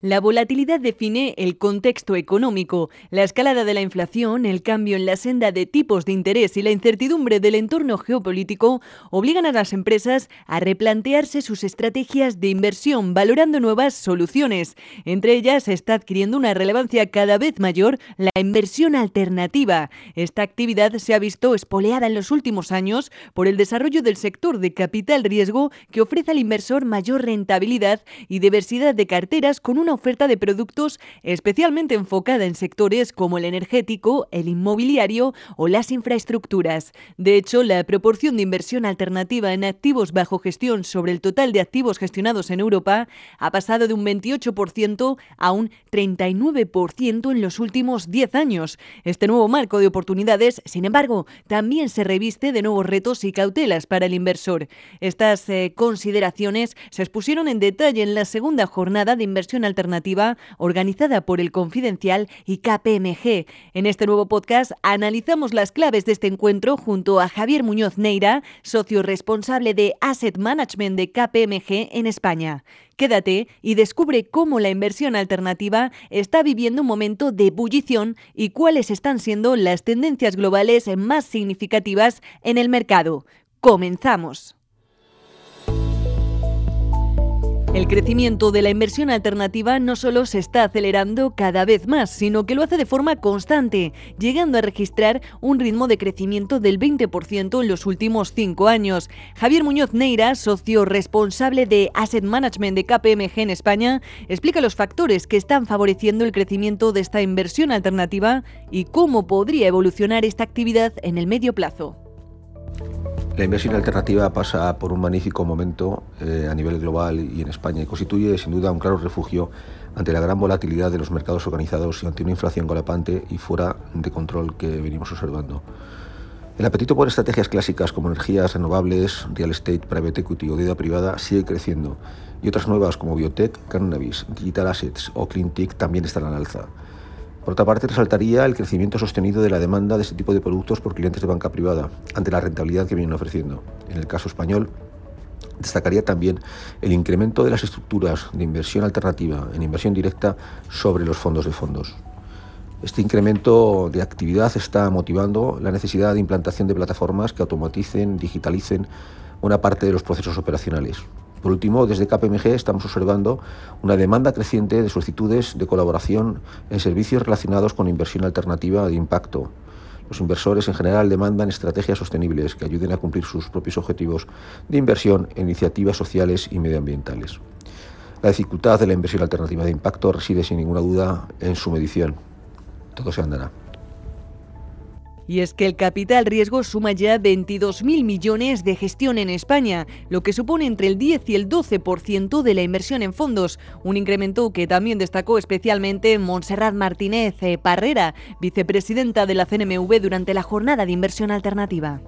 La volatilidad define el contexto económico. La escalada de la inflación, el cambio en la senda de tipos de interés y la incertidumbre del entorno geopolítico obligan a las empresas a replantearse sus estrategias de inversión, valorando nuevas soluciones. Entre ellas está adquiriendo una relevancia cada vez mayor la inversión alternativa. Esta actividad se ha visto espoleada en los últimos años por el desarrollo del sector de capital riesgo que ofrece al inversor mayor rentabilidad y diversidad de carteras con un oferta de productos especialmente enfocada en sectores como el energético, el inmobiliario o las infraestructuras. De hecho, la proporción de inversión alternativa en activos bajo gestión sobre el total de activos gestionados en Europa ha pasado de un 28% a un 39% en los últimos 10 años. Este nuevo marco de oportunidades, sin embargo, también se reviste de nuevos retos y cautelas para el inversor. Estas eh, consideraciones se expusieron en detalle en la segunda jornada de inversión alternativa alternativa organizada por el Confidencial y KPMG. En este nuevo podcast analizamos las claves de este encuentro junto a Javier Muñoz Neira, socio responsable de Asset Management de KPMG en España. Quédate y descubre cómo la inversión alternativa está viviendo un momento de ebullición y cuáles están siendo las tendencias globales más significativas en el mercado. Comenzamos. El crecimiento de la inversión alternativa no solo se está acelerando cada vez más, sino que lo hace de forma constante, llegando a registrar un ritmo de crecimiento del 20% en los últimos cinco años. Javier Muñoz Neira, socio responsable de Asset Management de KPMG en España, explica los factores que están favoreciendo el crecimiento de esta inversión alternativa y cómo podría evolucionar esta actividad en el medio plazo. La inversión alternativa pasa por un magnífico momento eh, a nivel global y en España y constituye sin duda un claro refugio ante la gran volatilidad de los mercados organizados y ante una inflación galopante y fuera de control que venimos observando. El apetito por estrategias clásicas como energías renovables, real estate, private equity o deuda privada sigue creciendo y otras nuevas como biotech, cannabis, digital assets o clean tech también están al alza. Por otra parte, resaltaría el crecimiento sostenido de la demanda de este tipo de productos por clientes de banca privada, ante la rentabilidad que vienen ofreciendo. En el caso español, destacaría también el incremento de las estructuras de inversión alternativa en inversión directa sobre los fondos de fondos. Este incremento de actividad está motivando la necesidad de implantación de plataformas que automaticen, digitalicen una parte de los procesos operacionales, por último, desde KPMG estamos observando una demanda creciente de solicitudes de colaboración en servicios relacionados con inversión alternativa de impacto. Los inversores en general demandan estrategias sostenibles que ayuden a cumplir sus propios objetivos de inversión en iniciativas sociales y medioambientales. La dificultad de la inversión alternativa de impacto reside sin ninguna duda en su medición. Todo se andará. Y es que el capital riesgo suma ya 22.000 millones de gestión en España, lo que supone entre el 10 y el 12% de la inversión en fondos, un incremento que también destacó especialmente Montserrat Martínez eh, Parrera, vicepresidenta de la CNMV durante la jornada de inversión alternativa.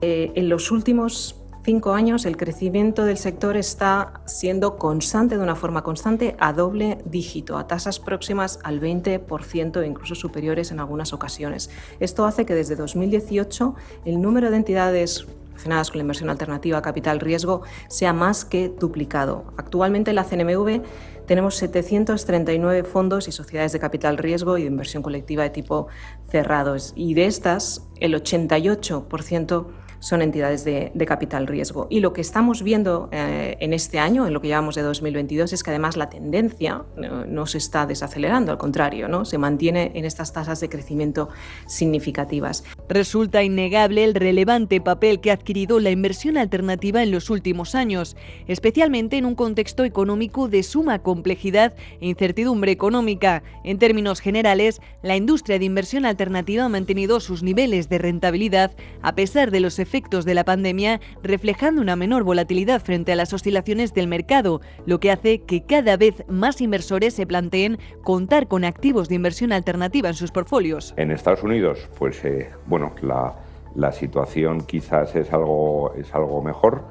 Eh, en los últimos cinco años el crecimiento del sector está siendo constante, de una forma constante, a doble dígito, a tasas próximas al 20% e incluso superiores en algunas ocasiones. Esto hace que desde 2018 el número de entidades relacionadas con la inversión alternativa capital riesgo sea más que duplicado. Actualmente en la CNMV tenemos 739 fondos y sociedades de capital riesgo y de inversión colectiva de tipo cerrados y de estas el 88% son entidades de, capital riesgo. Y lo que estamos viendo eh, en este año, en lo que llevamos de 2022, es que además la tendencia no, se está desacelerando, al contrario, ¿no? se mantiene en estas tasas de crecimiento significativas. Resulta innegable el relevante papel que ha adquirido la inversión alternativa en los últimos años, especialmente en un contexto económico de suma complejidad e incertidumbre económica. En términos generales, la industria de inversión alternativa ha mantenido sus niveles de rentabilidad a pesar de los efectos efectos de la pandemia, reflejando una menor volatilidad frente a las oscilaciones del mercado, lo que hace que cada vez más inversores se planteen contar con activos de inversión alternativa en sus portfolios. En Estados Unidos, pues eh, bueno, la, situación quizás es algo, es algo mejor.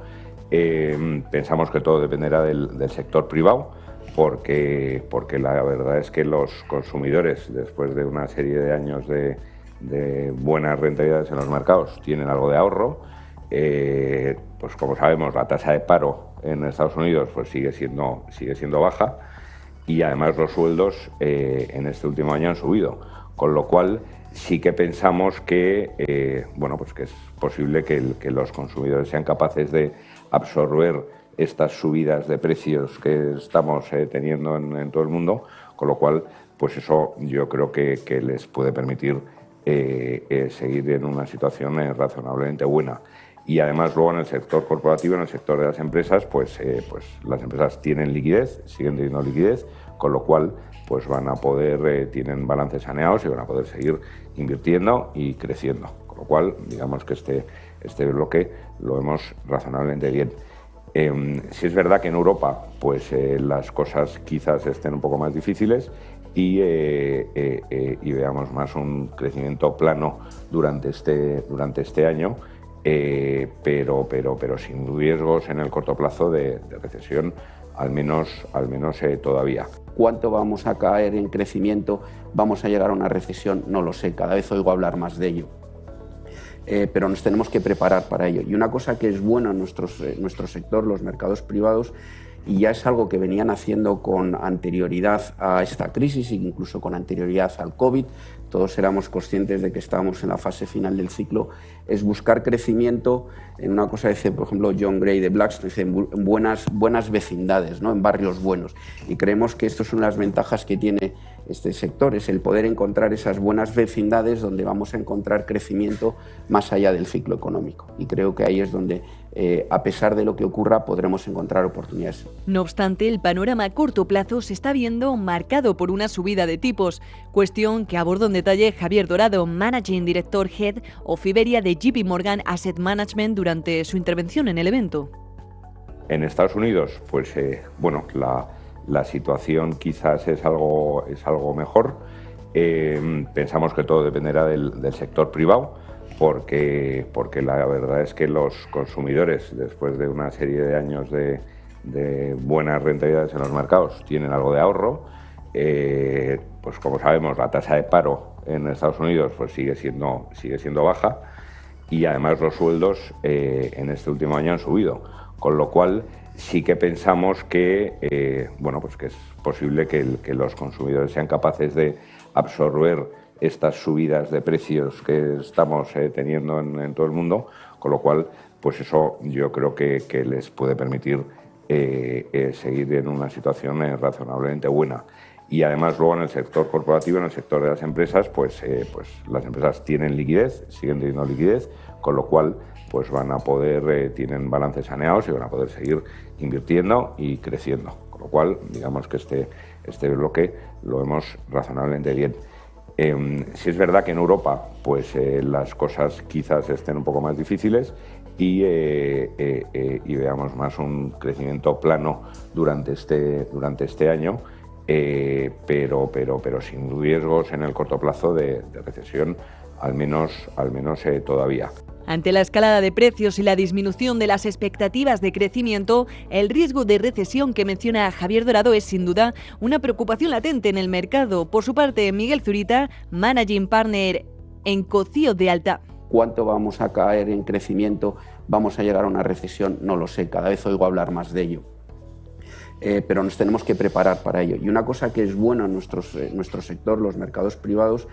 Eh, pensamos que todo dependerá del, del sector privado porque, porque la verdad es que los consumidores, después de una serie de años de, de buenas rentabilidades en los mercados tienen algo de ahorro. Eh, pues como sabemos, la tasa de paro en Estados Unidos pues sigue siendo, sigue siendo baja y además los sueldos eh, en este último año han subido, con lo cual sí que pensamos que, eh, bueno, pues que es posible que, los consumidores sean capaces de absorber estas subidas de precios que estamos teniendo en, todo el mundo, con lo cual, pues eso yo creo que, les puede permitir seguir en una situación razonablemente buena y además luego en el sector corporativo, en el sector de las empresas, pues, eh, pues las empresas tienen liquidez, siguen teniendo liquidez, con lo cual pues van a poder, eh, tienen balances saneados y van a poder seguir invirtiendo y creciendo. Con lo cual, digamos que este, este bloque lo vemos razonablemente bien. Eh, si es verdad que en Europa pues eh, las cosas quizás estén un poco más difíciles y, y veamos más un crecimiento plano durante este, durante este año, eh, pero, pero, pero sin riesgos en el corto plazo de, recesión, al menos, al menos eh, todavía. ¿Cuánto vamos a caer en crecimiento? ¿Vamos a llegar a una recesión? No lo sé, cada vez oigo hablar más de ello. Eh, pero nos tenemos que preparar para ello. Y una cosa que es buena en nuestro sector, los mercados privados, y ya es algo que venían haciendo con anterioridad a esta crisis incluso con anterioridad al COVID, todos éramos conscientes de que estábamos en la fase final del ciclo, es buscar crecimiento en una cosa, dice, por ejemplo, John Gray de Blackstone, en buenas, buenas vecindades, ¿no? en barrios buenos. Y creemos que esto son las ventajas que tiene este sector, es el poder encontrar esas buenas vecindades donde vamos a encontrar crecimiento más allá del ciclo económico. Y creo que ahí es donde, eh, a pesar de lo que ocurra, podremos encontrar oportunidades. No obstante, el panorama a corto plazo se está viendo marcado por una subida de tipos, cuestión que abordó en detalle Javier Dorado, Managing Director Head of Iberia de JP Morgan Asset Management durante su intervención en el evento. En Estados Unidos, pues eh, bueno, la la situación quizás es algo, es algo mejor. Eh, pensamos que todo dependerá del, sector privado, porque, porque la verdad es que los consumidores, después de una serie de años de, buenas rentabilidades en los mercados, tienen algo de ahorro. Eh, pues como sabemos, la tasa de paro en Estados Unidos pues sigue, siendo, sigue siendo baja y además los sueldos eh, en este último año han subido, con lo cual sí que pensamos que, eh, bueno, pues que es posible que, los consumidores sean capaces de absorber estas subidas de precios que estamos eh, teniendo en, todo el mundo, con lo cual, pues eso yo creo que, les puede permitir eh, seguir en una situación razonablemente buena. Y además luego en el sector corporativo, en el sector de las empresas, pues, pues las empresas tienen liquidez, siguen teniendo liquidez, con lo cual pues van a poder, eh, tienen balances saneados y van a poder seguir invirtiendo y creciendo. Con lo cual, digamos que este, este bloque lo vemos razonablemente bien. Em, si es verdad que en Europa pues, eh, las cosas quizás estén un poco más difíciles y, eh, y veamos más un crecimiento plano durante este, durante este año, pero, pero, pero sin riesgos en el corto plazo de, de recesión, al menos, al menos todavía. Ante la escalada de precios y la disminución de las expectativas de crecimiento, el riesgo de recesión que menciona Javier Dorado es sin duda una preocupación latente en el mercado. Por su parte, Miguel Zurita, Managing Partner en Cocío de Alta. ¿Cuánto vamos a caer en crecimiento? ¿Vamos a llegar a una recesión? No lo sé, cada vez oigo hablar más de ello. Eh, pero nos tenemos que preparar para ello. Y una cosa que es buena en eh, nuestro sector, los mercados privados,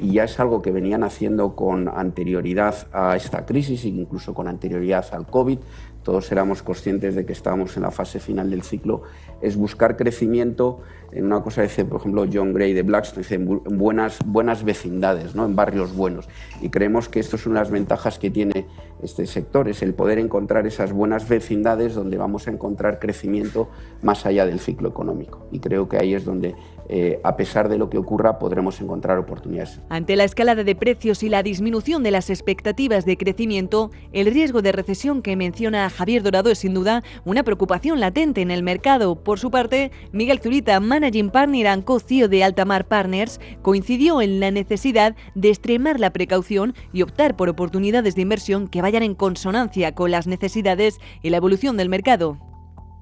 y ya es algo que venían haciendo con anterioridad a esta crisis e incluso con anterioridad al COVID. Todos éramos conscientes de que estábamos en la fase final del ciclo, es buscar crecimiento en una cosa dice, por ejemplo, John Gray de Blackstone, dice, en buenas, buenas vecindades, ¿no? en barrios buenos. Y creemos que esto son las ventajas que tiene este sector, es el poder encontrar esas buenas vecindades donde vamos a encontrar crecimiento más allá del ciclo económico. Y creo que ahí es donde, eh, a pesar de lo que ocurra, podremos encontrar oportunidades. Ante la escalada de precios y la disminución de las expectativas de crecimiento, el riesgo de recesión que menciona Javier Dorado es sin duda una preocupación latente en el mercado. Por su parte, Miguel Zurita, Managing Partner and Co-CEO de Altamar Partners, coincidió en la necesidad de extremar la precaución y optar por oportunidades de inversión que vayan en consonancia con las necesidades y la evolución del mercado.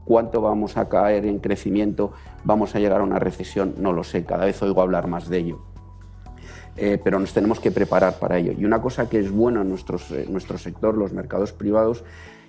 ¿Cuánto vamos a caer en crecimiento? ¿Vamos a llegar a una recesión? No lo sé, cada vez oigo hablar más de ello. Eh, pero nos tenemos que preparar para ello. Y una cosa que es buena en nuestro sector, los mercados privados,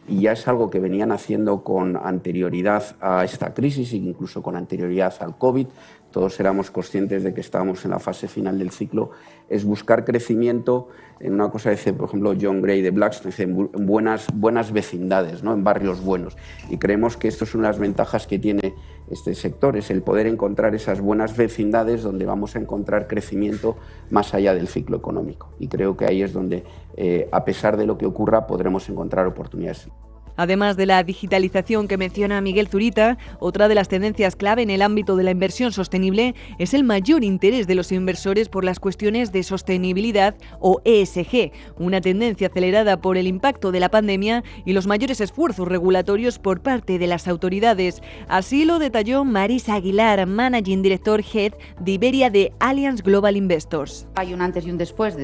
y ya es algo que venían haciendo con anterioridad a esta crisis e incluso con anterioridad al COVID, todos éramos conscientes de que estábamos en la fase final del ciclo, es buscar crecimiento en una cosa dice, por ejemplo, John Gray de Blackstone, dice, en buenas, buenas vecindades, ¿no? en barrios buenos. Y creemos que esto es una de las ventajas que tiene este sector, es el poder encontrar esas buenas vecindades donde vamos a encontrar crecimiento más allá del ciclo económico. Y creo que ahí es donde, eh, a pesar de lo que ocurra, podremos encontrar oportunidades. Además de la digitalización que menciona Miguel Zurita, otra de las tendencias clave en el ámbito de la inversión sostenible es el mayor interés de los inversores por las cuestiones de sostenibilidad o ESG, una tendencia acelerada por el impacto de la pandemia y los mayores esfuerzos regulatorios por parte de las autoridades. Así lo detalló Marisa Aguilar, Managing Director Head de Iberia de Allianz Global Investors. Hay un antes y un después,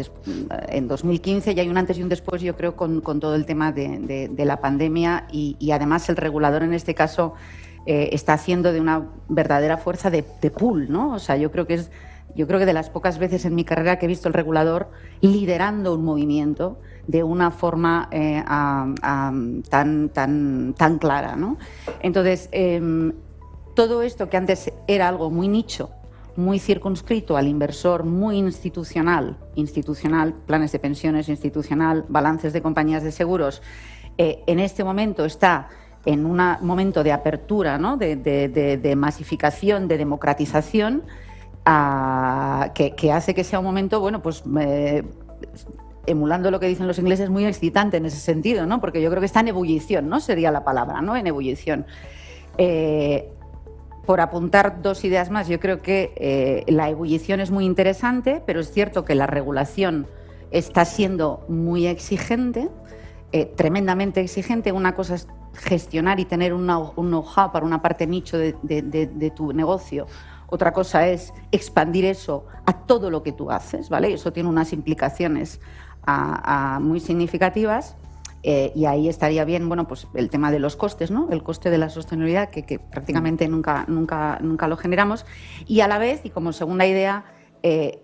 en 2015 y hay un antes y un después, yo creo, con, todo el tema de la pandemia y, además el regulador en este caso eh, está haciendo de una verdadera fuerza de, pool, ¿no? O sea, yo creo que es yo creo que de las pocas veces en mi carrera que he visto el regulador liderando un movimiento de una forma eh, tan, tan, tan clara. ¿no? Entonces, em, todo esto que antes era algo muy nicho, muy circunscrito al inversor, muy institucional, institucional, planes de pensiones institucional, balances de compañías de seguros, eh, en este momento está en un momento de apertura, de, masificación, de democratización, ah, que, hace que sea un momento, bueno, pues emulando lo que dicen los ingleses, muy excitante en ese sentido, ¿no? porque yo creo que está en ebullición, ¿no? sería la palabra, ¿no? en ebullición. Eh, por apuntar dos ideas más, yo creo que eh, la ebullición es muy interesante, pero es cierto que la regulación está siendo muy exigente eh, tremendamente exigente. Una cosa es gestionar y tener un know-how para una parte nicho de, tu negocio. Otra cosa es expandir eso a todo lo que tú haces, ¿vale? Eso tiene unas implicaciones muy significativas. Eh, y ahí estaría bien, bueno, pues el tema de los costes, ¿no? El coste de la sostenibilidad, que, prácticamente nunca, nunca, nunca lo generamos. Y a la vez, y como segunda idea, eh,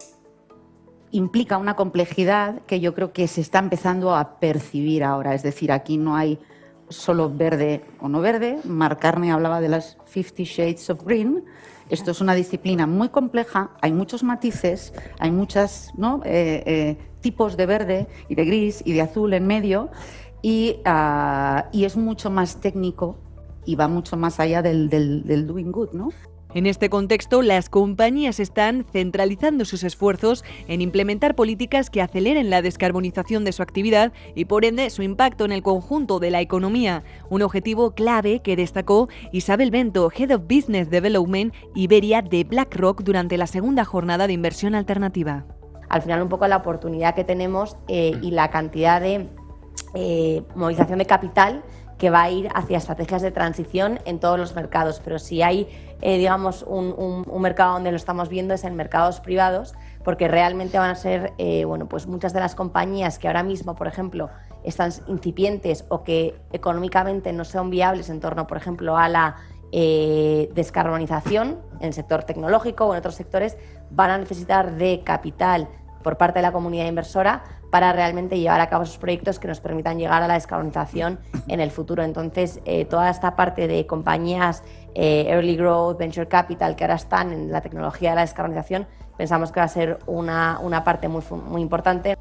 implica una complejidad que yo creo que se está empezando a percibir ahora. Es decir, aquí no hay solo verde o no verde. Mark Carney hablaba de las 50 Shades of Green. Esto es una disciplina muy compleja, hay muchos matices, hay muchos eh, eh, tipos de verde y de gris y de azul en medio y, ah, es mucho más técnico y va mucho más allá del, del, del doing good. ¿no? En este contexto, las compañías están centralizando sus esfuerzos en implementar políticas que aceleren la descarbonización de su actividad y por ende su impacto en el conjunto de la economía, un objetivo clave que destacó Isabel Bento, Head of Business Development Iberia de BlackRock durante la segunda jornada de inversión alternativa. Al final un poco la oportunidad que tenemos eh, y la cantidad de eh, movilización de capital que va a ir hacia estrategias de transición en todos los mercados, pero si hay, eh, digamos, un, mercado donde lo estamos viendo es en mercados privados, porque realmente van a ser, eh, bueno, pues muchas de las compañías que ahora mismo, por ejemplo, están incipientes o que económicamente no son viables en torno, por ejemplo, a la eh, descarbonización en el sector tecnológico o en otros sectores, van a necesitar de capital por parte de la comunidad inversora para realmente llevar a cabo esos proyectos que nos permitan llegar a la descarbonización en el futuro. Entonces, eh, toda esta parte de compañías eh, Early Growth, Venture Capital, que ahora están en la tecnología de la descarbonización, pensamos que va a ser una, una parte muy, muy importante.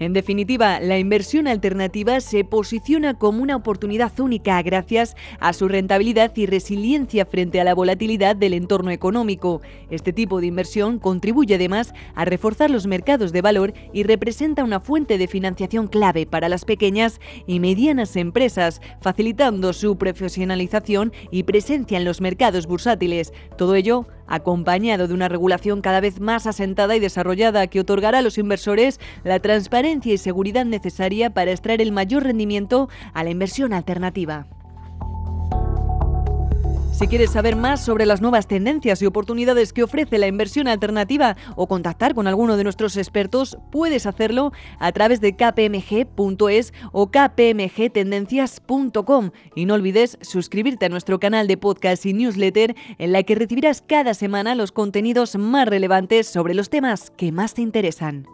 En definitiva, la inversión alternativa se posiciona como una oportunidad única gracias a su rentabilidad y resiliencia frente a la volatilidad del entorno económico. Este tipo de inversión contribuye además a reforzar los mercados de valor y representa una fuente de financiación clave para las pequeñas y medianas empresas, facilitando su profesionalización y presencia en los mercados bursátiles. Todo ello acompañado de una regulación cada vez más asentada y desarrollada que otorgará a los inversores la transparencia y seguridad necesaria para extraer el mayor rendimiento a la inversión alternativa. Si quieres saber más sobre las nuevas tendencias y oportunidades que ofrece la inversión alternativa o contactar con alguno de nuestros expertos, puedes hacerlo a través de kpmg.es o kpmgtendencias.com. Y no olvides suscribirte a nuestro canal de podcast y newsletter en la que recibirás cada semana los contenidos más relevantes sobre los temas que más te interesan.